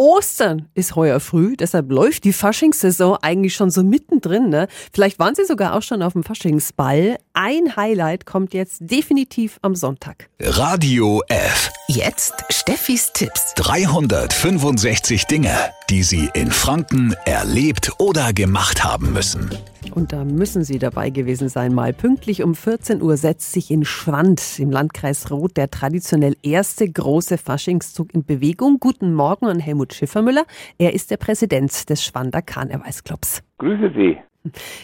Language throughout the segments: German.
Ostern ist heuer früh, deshalb läuft die Faschingssaison eigentlich schon so mittendrin. Ne? Vielleicht waren Sie sogar auch schon auf dem Faschingsball. Ein Highlight kommt jetzt definitiv am Sonntag. Radio F. Jetzt Steffis Tipps. 365 Dinge, die Sie in Franken erlebt oder gemacht haben müssen. Und da müssen Sie dabei gewesen sein. Mal pünktlich um 14 Uhr setzt sich in Schwand im Landkreis Roth der traditionell erste große Faschingszug in Bewegung. Guten Morgen an Helmut Schiffermüller. Er ist der Präsident des Schwander Karnevalsclubs. Grüße Sie.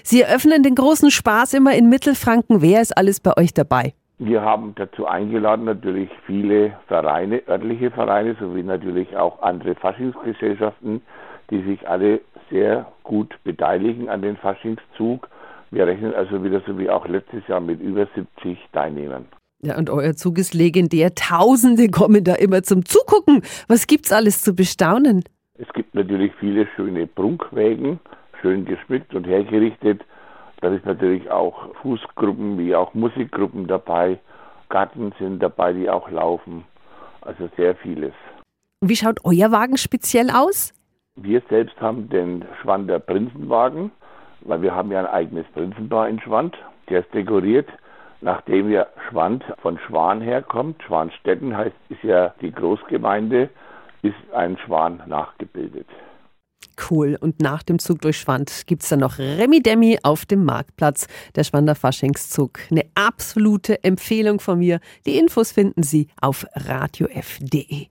Sie eröffnen den großen Spaß immer in Mittelfranken. Wer ist alles bei euch dabei? Wir haben dazu eingeladen natürlich viele Vereine, örtliche Vereine, sowie natürlich auch andere Faschingsgesellschaften, die sich alle sehr gut beteiligen an den Faschingszug. Wir rechnen also wieder so wie auch letztes Jahr mit über 70 Teilnehmern. Ja, und euer Zug ist legendär. Tausende kommen da immer zum Zugucken. Was gibt's alles zu bestaunen? Es gibt natürlich viele schöne Prunkwägen, schön geschmückt und hergerichtet. Da ist natürlich auch Fußgruppen wie auch Musikgruppen dabei. Garten sind dabei, die auch laufen. Also sehr vieles. Wie schaut euer Wagen speziell aus? Wir selbst haben den Schwander Prinzenwagen, weil wir haben ja ein eigenes Prinzenpaar in Schwand. Der ist dekoriert, nachdem ja Schwand von Schwan herkommt. Schwanstetten heißt, ist ja die Großgemeinde, ist ein Schwan nachgebildet. Cool. Und nach dem Zug durch Schwand gibt's dann noch Remi Demi auf dem Marktplatz, der Schwander Faschingszug. Eine absolute Empfehlung von mir. Die Infos finden Sie auf radiof.de.